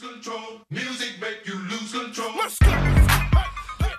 control. Music make you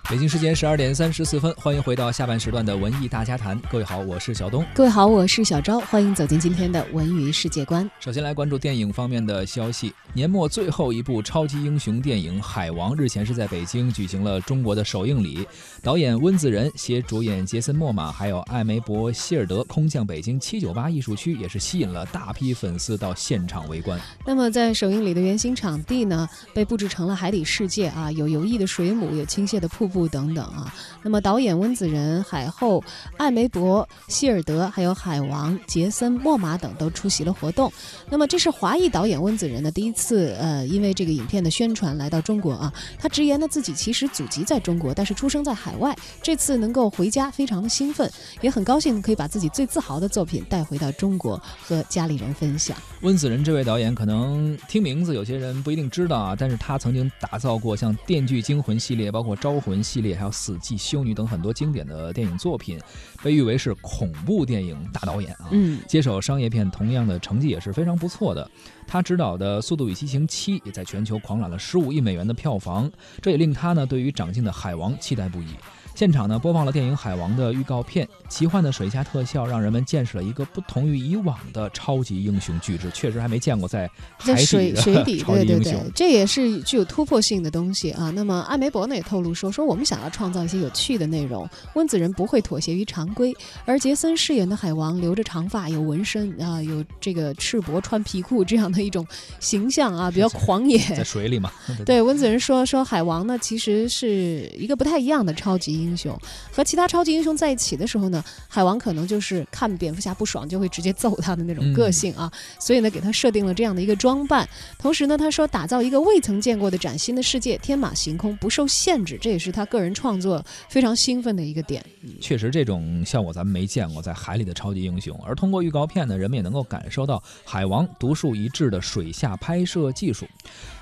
北京时间十二点三十四分，欢迎回到下半时段的文艺大家谈。各位好，我是小东。各位好，我是小昭。欢迎走进今天的文娱世界观。首先来关注电影方面的消息。年末最后一部超级英雄电影《海王》日前是在北京举行了中国的首映礼，导演温子仁携主演杰森·莫玛还有艾梅伯·希尔德空降北京七九八艺术区，也是吸引了大批粉丝到现场围观。那么在首映礼的原型场地呢，被布置成了海底世界啊，有游弋的水母，有倾泻的瀑布等等啊。那么导演温子仁、海后艾梅博·希尔德还有海王杰森·莫玛等都出席了活动。那么这是华裔导演温子仁的第一。次呃，因为这个影片的宣传来到中国啊，他直言呢自己其实祖籍在中国，但是出生在海外。这次能够回家，非常的兴奋，也很高兴可以把自己最自豪的作品带回到中国和家里人分享。温子仁这位导演，可能听名字有些人不一定知道啊，但是他曾经打造过像《电锯惊魂》系列、包括《招魂》系列，还有《死寂修女》等很多经典的电影作品，被誉为是恐怖电影大导演啊。嗯，接手商业片同样的成绩也是非常不错的。他执导的《速度与激情七》也在全球狂揽了十五亿美元的票房，这也令他呢对于长进的海王期待不已。现场呢播放了电影《海王》的预告片，奇幻的水下特效让人们见识了一个不同于以往的超级英雄巨制，确实还没见过在海底水 水底对对对，这也是具有突破性的东西啊。那么艾梅伯呢也透露说，说我们想要创造一些有趣的内容，温子仁不会妥协于常规，而杰森饰演的海王留着长发，有纹身啊，有这个赤膊穿皮裤这样的一种形象啊，比较狂野，在水里嘛。对温子仁说，说海王呢其实是一个不太一样的超级英雄。英雄和其他超级英雄在一起的时候呢，海王可能就是看蝙蝠侠不爽就会直接揍他的那种个性啊，所以呢给他设定了这样的一个装扮。同时呢，他说打造一个未曾见过的崭新的世界，天马行空，不受限制，这也是他个人创作非常兴奋的一个点。确实，这种效果咱们没见过，在海里的超级英雄。而通过预告片呢，人们也能够感受到海王独树一帜的水下拍摄技术。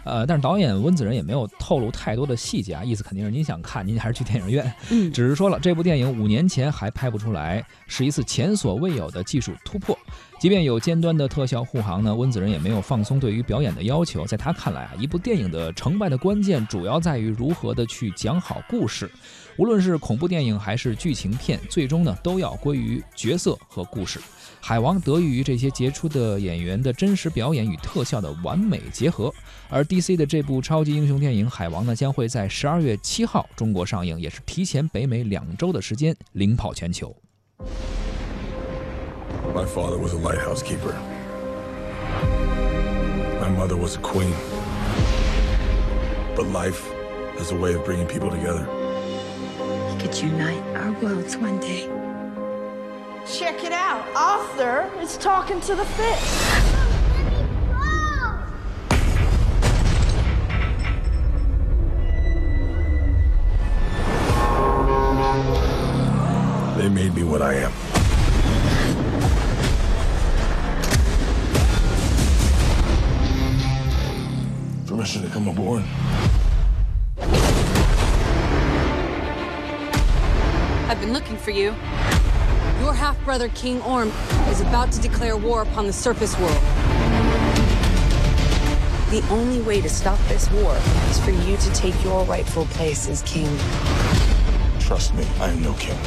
呃，但是导演温子仁也没有透露太多的细节啊，意思肯定是您想看，您还是去电影院。嗯，只是说了这部电影五年前还拍不出来，是一次前所未有的技术突破。即便有尖端的特效护航呢，温子仁也没有放松对于表演的要求。在他看来啊，一部电影的成败的关键主要在于如何的去讲好故事。无论是恐怖电影还是剧情片，最终呢都要归于角色和故事。海王得益于这些杰出的演员的真实表演与特效的完美结合。而 DC 的这部超级英雄电影《海王》呢，将会在十二月七号中国上映，也是提前北美两周的时间领跑全球。My father was a lighthouse keeper. My mother was a queen. But life has a way of bringing people together. We could unite our worlds one day. Check it out. Arthur is talking to the fish. They made me what I am. Permission to come aboard. I've been looking for you. Your half-brother, King Orm, is about to declare war upon the surface world. The only way to stop this war is for you to take your rightful place as king. Trust me, I am no king.